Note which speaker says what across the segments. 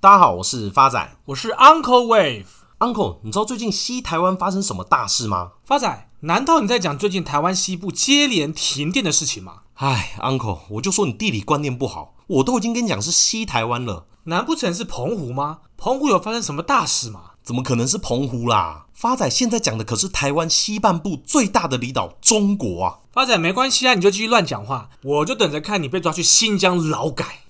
Speaker 1: 大家好，我是发仔，
Speaker 2: 我是 Uncle Wave。
Speaker 1: Uncle，你知道最近西台湾发生什么大事吗？
Speaker 2: 发仔，难道你在讲最近台湾西部接连停电的事情吗？
Speaker 1: 哎，Uncle，我就说你地理观念不好，我都已经跟你讲是西台湾了，
Speaker 2: 难不成是澎湖吗？澎湖有发生什么大事吗？
Speaker 1: 怎么可能是澎湖啦？发仔现在讲的可是台湾西半部最大的离岛中国啊！
Speaker 2: 发仔没关系啊，你就继续乱讲话，我就等着看你被抓去新疆劳改。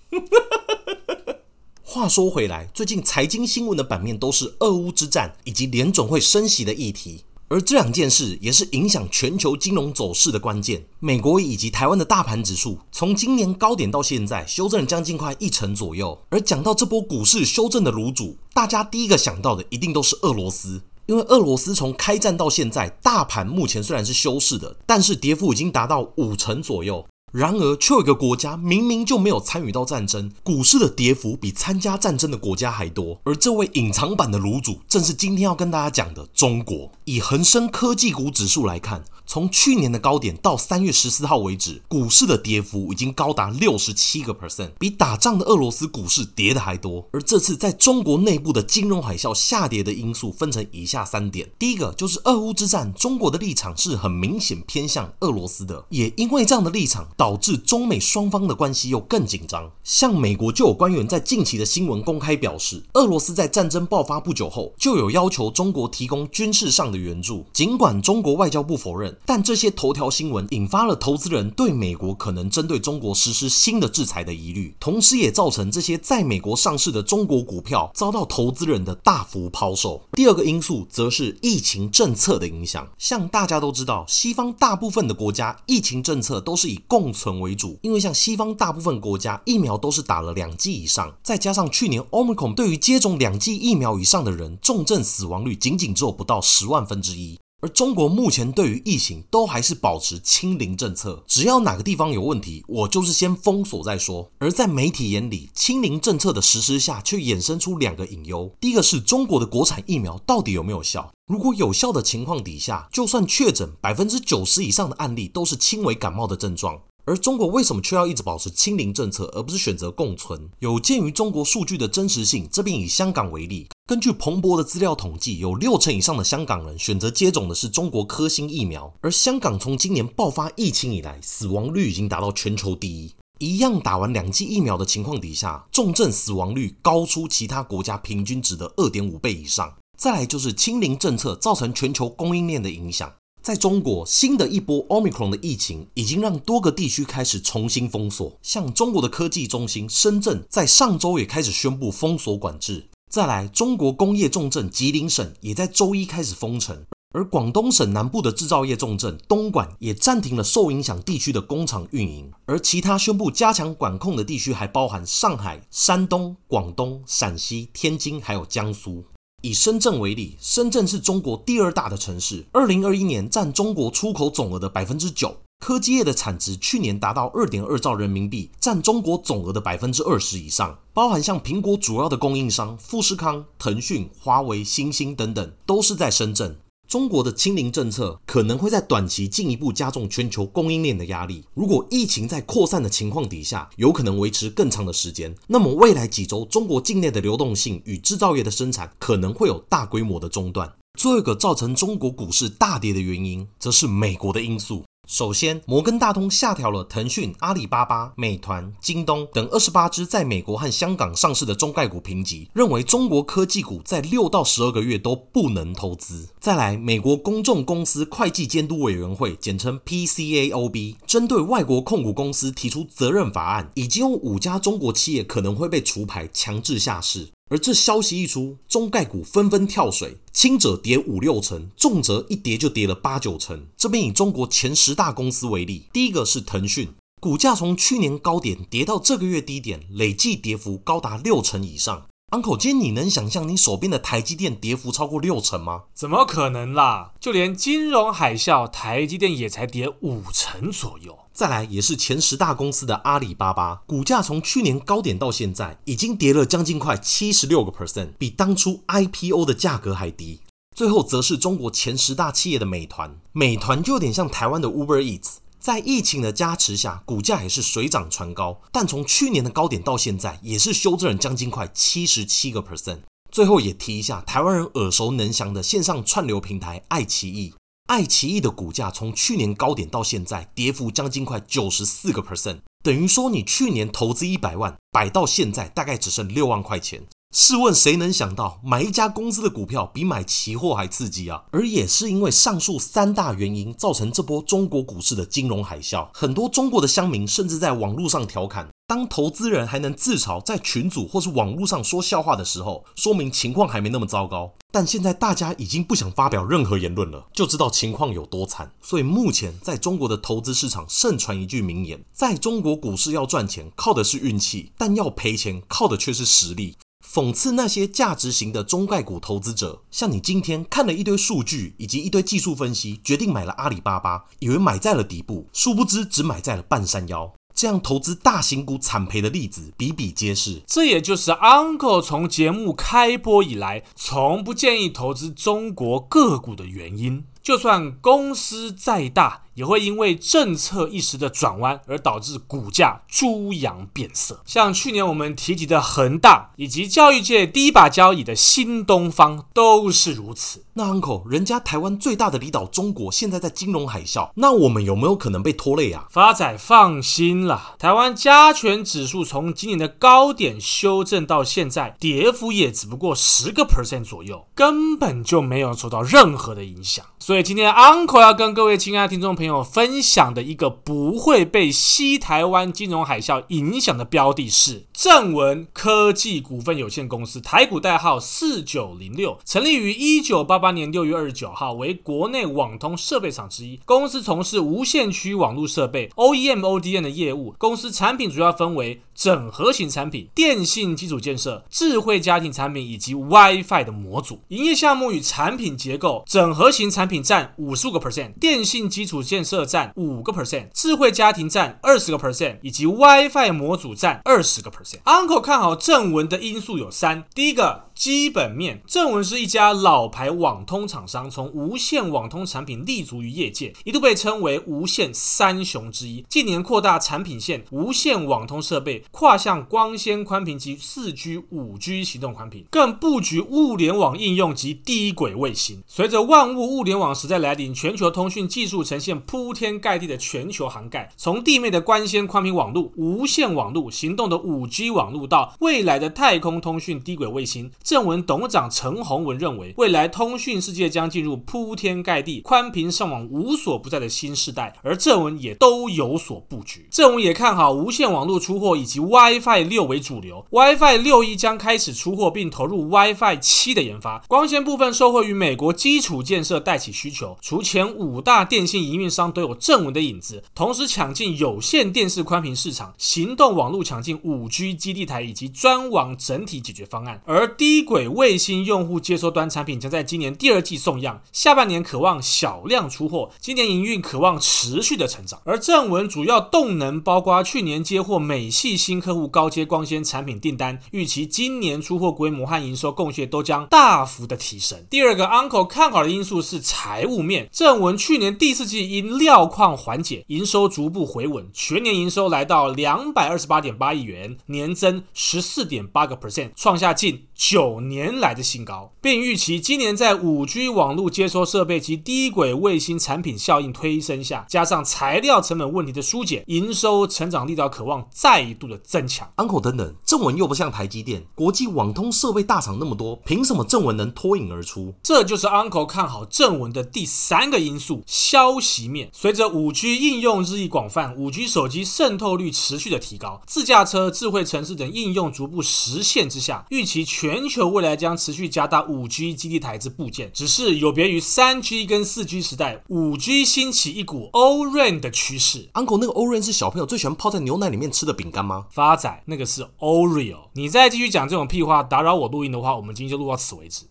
Speaker 1: 话说回来，最近财经新闻的版面都是俄乌之战以及联总会升息的议题。而这两件事也是影响全球金融走势的关键。美国以及台湾的大盘指数，从今年高点到现在修正了将近快一成左右。而讲到这波股市修正的炉主，大家第一个想到的一定都是俄罗斯，因为俄罗斯从开战到现在，大盘目前虽然是休市的，但是跌幅已经达到五成左右。然而，却有一个国家明明就没有参与到战争，股市的跌幅比参加战争的国家还多。而这位隐藏版的炉主，正是今天要跟大家讲的中国。以恒生科技股指数来看，从去年的高点到三月十四号为止，股市的跌幅已经高达六十七个 percent，比打仗的俄罗斯股市跌的还多。而这次在中国内部的金融海啸下跌的因素分成以下三点：第一个就是俄乌之战，中国的立场是很明显偏向俄罗斯的，也因为这样的立场，导致中美双方的关系又更紧张。像美国就有官员在近期的新闻公开表示，俄罗斯在战争爆发不久后就有要求中国提供军事上的援助，尽管中国外交部否认。但这些头条新闻引发了投资人对美国可能针对中国实施新的制裁的疑虑，同时也造成这些在美国上市的中国股票遭到投资人的大幅抛售。第二个因素则是疫情政策的影响。像大家都知道，西方大部分的国家疫情政策都是以共共存为主，因为像西方大部分国家疫苗都是打了两剂以上，再加上去年 Omicron 对于接种两剂疫苗以上的人重症死亡率仅仅只有不到十万分之一。而中国目前对于疫情都还是保持清零政策，只要哪个地方有问题，我就是先封锁再说。而在媒体眼里，清零政策的实施下，却衍生出两个隐忧：第一个是中国的国产疫苗到底有没有效？如果有效的情况底下，就算确诊，百分之九十以上的案例都是轻微感冒的症状。而中国为什么却要一直保持清零政策，而不是选择共存？有鉴于中国数据的真实性，这边以香港为例，根据彭博的资料统计，有六成以上的香港人选择接种的是中国科兴疫苗。而香港从今年爆发疫情以来，死亡率已经达到全球第一。一样打完两剂疫苗的情况底下，重症死亡率高出其他国家平均值的二点五倍以上。再来就是清零政策造成全球供应链的影响。在中国，新的一波 Omicron 的疫情已经让多个地区开始重新封锁。像中国的科技中心深圳，在上周也开始宣布封锁管制。再来，中国工业重镇吉林省也在周一开始封城，而广东省南部的制造业重镇东莞也暂停了受影响地区的工厂运营。而其他宣布加强管控的地区还包含上海、山东、广东、陕西、天津，还有江苏。以深圳为例，深圳是中国第二大的城市，二零二一年占中国出口总额的百分之九。科技业的产值去年达到二点二兆人民币，占中国总额的百分之二十以上。包含像苹果主要的供应商富士康、腾讯、华为、星星等等，都是在深圳。中国的清零政策可能会在短期进一步加重全球供应链的压力。如果疫情在扩散的情况底下，有可能维持更长的时间，那么未来几周中国境内的流动性与制造业的生产可能会有大规模的中断。最后一个造成中国股市大跌的原因，则是美国的因素。首先，摩根大通下调了腾讯、阿里巴巴、美团、京东等二十八只在美国和香港上市的中概股评级，认为中国科技股在六到十二个月都不能投资。再来，美国公众公司会计监督委员会（简称 PCAOB） 针对外国控股公司提出责任法案，已经有五家中国企业可能会被除牌、强制下市。而这消息一出，中概股纷纷跳水，轻者跌五六成，重则一跌就跌了八九成。这边以中国前十大公司为例，第一个是腾讯，股价从去年高点跌到这个月低点，累计跌幅高达六成以上。Uncle，今天你能想象你手边的台积电跌幅超过六成吗？
Speaker 2: 怎么可能啦？就连金融海啸，台积电也才跌五成左右。
Speaker 1: 再来，也是前十大公司的阿里巴巴，股价从去年高点到现在，已经跌了将近快七十六个 percent，比当初 IPO 的价格还低。最后，则是中国前十大企业的美团，美团就有点像台湾的 Uber Eats。在疫情的加持下，股价也是水涨船高，但从去年的高点到现在，也是修正了将近快七十七个 percent。最后也提一下，台湾人耳熟能详的线上串流平台爱奇艺，爱奇艺的股价从去年高点到现在，跌幅将近快九十四个 percent，等于说你去年投资一百万，摆到现在大概只剩六万块钱。试问谁能想到买一家公司的股票比买期货还刺激啊？而也是因为上述三大原因，造成这波中国股市的金融海啸。很多中国的乡民甚至在网络上调侃：当投资人还能自嘲在群组或是网络上说笑话的时候，说明情况还没那么糟糕。但现在大家已经不想发表任何言论了，就知道情况有多惨。所以目前在中国的投资市场盛传一句名言：在中国股市要赚钱靠的是运气，但要赔钱靠的却是实力。讽刺那些价值型的中概股投资者，像你今天看了一堆数据以及一堆技术分析，决定买了阿里巴巴，以为买在了底部，殊不知只买在了半山腰。这样投资大型股惨赔的例子比比皆是。
Speaker 2: 这也就是 Uncle 从节目开播以来，从不建议投资中国个股的原因。就算公司再大，也会因为政策一时的转弯而导致股价猪羊变色。像去年我们提及的恒大，以及教育界第一把交椅的新东方，都是如此。
Speaker 1: 那 Uncle，人家台湾最大的离岛中国现在在金融海啸，那我们有没有可能被拖累啊？
Speaker 2: 发仔放心啦，台湾加权指数从今年的高点修正到现在，跌幅也只不过十个 percent 左右，根本就没有受到任何的影响。所以今天 Uncle 要跟各位亲爱的听众朋友分享的一个不会被西台湾金融海啸影响的标的是正文科技股份有限公司，台股代号四九零六，成立于一九八八年六月二十九号，为国内网通设备厂之一。公司从事无线区网络设备 OEM、ODM 的业务。公司产品主要分为整合型产品、电信基础建设、智慧家庭产品以及 WiFi 的模组。营业项目与产品结构：整合型产品占五十五个 percent，电信基础建设占五个 percent，智慧家庭占二十个 percent，以及 WiFi 模组占二十个 percent。Uncle 看好正文的因素有三：第一个，基本面，正文是一家老牌网通厂商，从无线网通产品立足于业界，一度被称为无线三雄之一。近年扩大产品线，无线网通设备。跨向光纤宽频及四 G、五 G 行动宽频，更布局物联网应用及低轨卫星。随着万物物联网时代来临，全球通讯技术呈现铺天盖地的全球涵盖，从地面的光纤宽频网络、无线网络、行动的五 G 网络到未来的太空通讯低轨卫星。正文董事长陈宏文认为，未来通讯世界将进入铺天盖地、宽频上网无所不在的新时代，而正文也都有所布局。正文也看好无线网络出货以及。WiFi 六为主流，WiFi 六一将开始出货，并投入 WiFi 七的研发。光纤部分受惠于美国基础建设带起需求，除前五大电信营运商都有正文的影子，同时抢进有线电视宽频市场，行动网络抢进五 G 基地台以及专网整体解决方案。而低轨卫星用户接收端产品将在今年第二季送样，下半年可望小量出货，今年营运可望持续的成长。而正文主要动能包括去年接获美系。新客户高阶光纤产品订单，预期今年出货规模和营收贡献都将大幅的提升。第二个 Uncle 看好的因素是财务面，正文去年第四季因料况缓解，营收逐步回稳，全年营收来到两百二十八点八亿元，年增十四点八个 percent，创下近九年来的新高，并预期今年在五 G 网络接收设备及低轨卫星产品效应推升下，加上材料成本问题的疏解，营收成长力道渴望再度的增强。
Speaker 1: Uncle 等等，正文又不像台积电，国际网通设备大厂那么多，凭什么正文能脱颖而出？
Speaker 2: 这就是 Uncle 看好正文的第三个因素：消息面。随着五 G 应用日益广泛，五 G 手机渗透率持续的提高，自驾车、智慧城市等应用逐步实现之下，预期全。全球未来将持续加大五 G 基地台之部件，只是有别于三 G 跟四 G 时代，五 G 兴起一股 O-RAN 的趋势。
Speaker 1: Uncle，那个 O-RAN 是小朋友最喜欢泡在牛奶里面吃的饼干吗？
Speaker 2: 发仔，那个是 Oreo。你再继续讲这种屁话，打扰我录音的话，我们今天就录到此为止。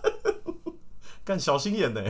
Speaker 1: 干小心眼呢。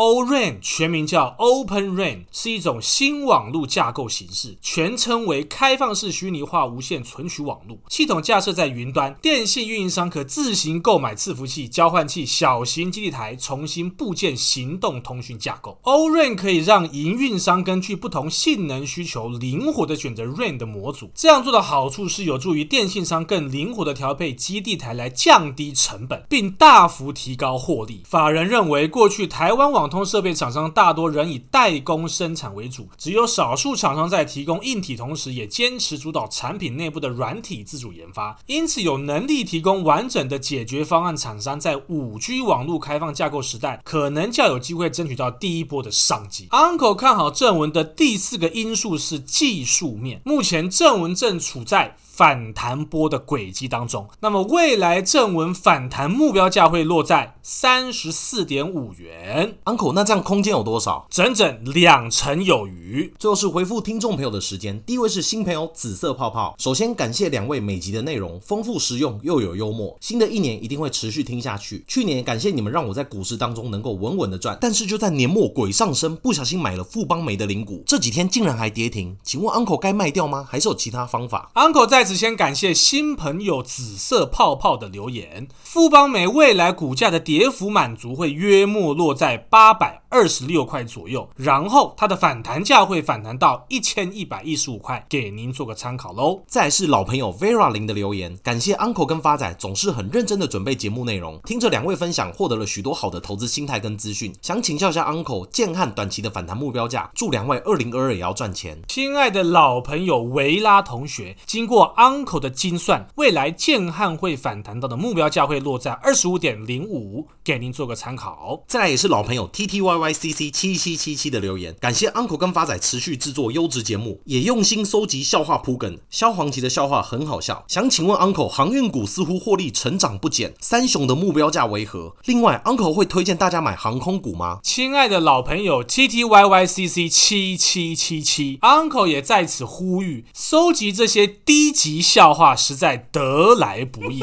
Speaker 2: O-RAN 全名叫 Open RAN，是一种新网络架构形式，全称为开放式虚拟化无线存取网络。系统架设在云端，电信运营商可自行购买伺服器、交换器、小型基地台，重新布建行动通讯架构。O-RAN 可以让营运商根据不同性能需求，灵活的选择 RAN 的模组。这样做的好处是有助于电信商更灵活的调配基地台来降低成本，并大幅提高获利。法人认为，过去台湾网通设备厂商大多仍以代工生产为主，只有少数厂商在提供硬体同时，也坚持主导产品内部的软体自主研发。因此，有能力提供完整的解决方案厂商，在五 G 网络开放架构时代，可能较有机会争取到第一波的商机。Uncle 看好正文的第四个因素是技术面，目前正文正处在。反弹波的轨迹当中，那么未来正文反弹目标价会落在三十四点五元。
Speaker 1: Uncle，那这样空间有多少？
Speaker 2: 整整两成有余。
Speaker 1: 最后是回复听众朋友的时间，第一位是新朋友紫色泡泡。首先感谢两位每集的内容丰富实用又有幽默，新的一年一定会持续听下去。去年感谢你们让我在股市当中能够稳稳的赚，但是就在年末鬼上身，不小心买了富邦媒的零股，这几天竟然还跌停。请问 Uncle 该卖掉吗？还是有其他方法
Speaker 2: ？Uncle 在。先感谢新朋友紫色泡泡的留言。富邦美未来股价的跌幅满足会约莫落在八百二十六块左右，然后它的反弹价会反弹到一千一百一十五块，给您做个参考喽。
Speaker 1: 再是老朋友 Vera 林的留言，感谢 Uncle 跟发仔总是很认真的准备节目内容，听着两位分享，获得了许多好的投资心态跟资讯。想请教一下 Uncle，建汉短期的反弹目标价，祝两位二零二二也要赚钱。
Speaker 2: 亲爱的老朋友维拉同学，经过 Uncle 的精算，未来建汉会反弹到的目标价会落在二十五点零五，给您做个参考。
Speaker 1: 再来也是老朋友 T T Y Y C C 七七七七的留言，感谢 Uncle 跟发仔持续制作优质节目，也用心收集笑话铺梗。萧煌奇的笑话很好笑。想请问 Uncle，航运股似乎获利成长不减，三雄的目标价为何？另外，Uncle 会推荐大家买航空股吗？
Speaker 2: 亲爱的老朋友 T T Y Y C C 七七七七，Uncle 也在此呼吁，收集这些低级笑。话实在得来不易。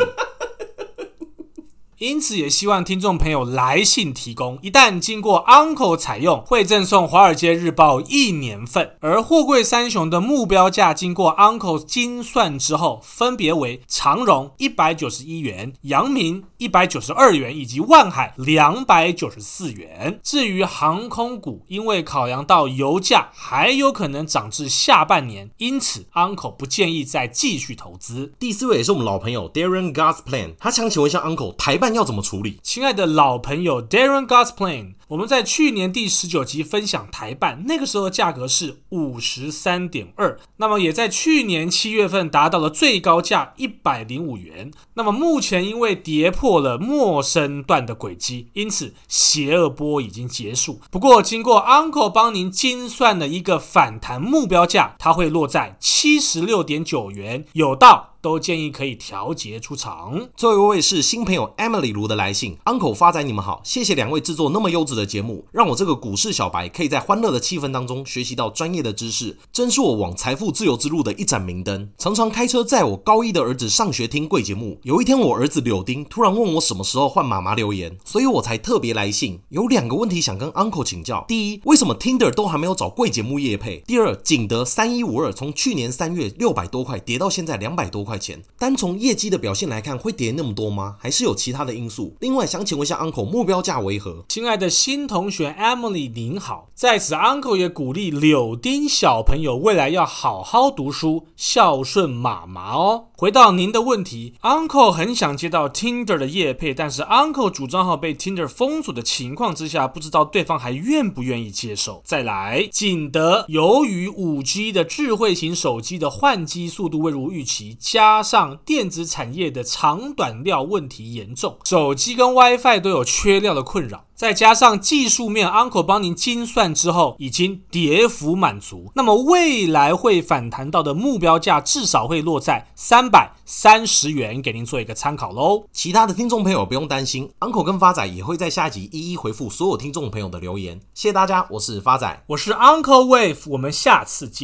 Speaker 2: 因此，也希望听众朋友来信提供。一旦经过 Uncle 采用，会赠送《华尔街日报》一年份。而货柜三雄的目标价经过 Uncle 精算之后，分别为长荣一百九十一元、阳明一百九十二元以及万海两百九十四元。至于航空股，因为考量到油价还有可能涨至下半年，因此 Uncle 不建议再继续投资。
Speaker 1: 第四位也是我们老朋友 Darren Gosplan，他想请问一下 Uncle 台办要怎么处理？
Speaker 2: 亲爱的老朋友 Darren Gosplane，我们在去年第十九集分享台办，那个时候的价格是五十三点二，那么也在去年七月份达到了最高价一百零五元。那么目前因为跌破了陌生段的轨迹，因此邪恶波已经结束。不过经过 Uncle 帮您精算的一个反弹目标价，它会落在七十六点九元，有到。都建议可以调节出场。
Speaker 1: 最后一位是新朋友 Emily 卢的来信，Uncle 发仔你们好，谢谢两位制作那么优质的节目，让我这个股市小白可以在欢乐的气氛当中学习到专业的知识，真是我往财富自由之路的一盏明灯。常常开车载我高一的儿子上学听贵节目，有一天我儿子柳丁突然问我什么时候换妈妈留言，所以我才特别来信，有两个问题想跟 Uncle 请教。第一，为什么 Tinder 都还没有找贵节目业配？第二，景德三一五二从去年三月六百多块跌到现在两百多块块。钱单从业绩的表现来看，会跌那么多吗？还是有其他的因素？另外，想请问一下 Uncle，目标价为何？
Speaker 2: 亲爱的新同学 Emily，您好，在此 Uncle 也鼓励柳丁小朋友未来要好好读书，孝顺妈妈哦。回到您的问题，Uncle 很想接到 Tinder 的业配，但是 Uncle 主账号被 Tinder 封锁的情况之下，不知道对方还愿不愿意接受。再来，景德由于 5G 的智慧型手机的换机速度未如预期，加加上电子产业的长短料问题严重，手机跟 WiFi 都有缺料的困扰。再加上技术面，Uncle 帮您精算之后已经跌幅满足，那么未来会反弹到的目标价至少会落在三百三十元，给您做一个参考喽。
Speaker 1: 其他的听众朋友不用担心，Uncle 跟发仔也会在下集一一回复所有听众朋友的留言。谢谢大家，我是发仔，
Speaker 2: 我是 Uncle Wave，我们下次见。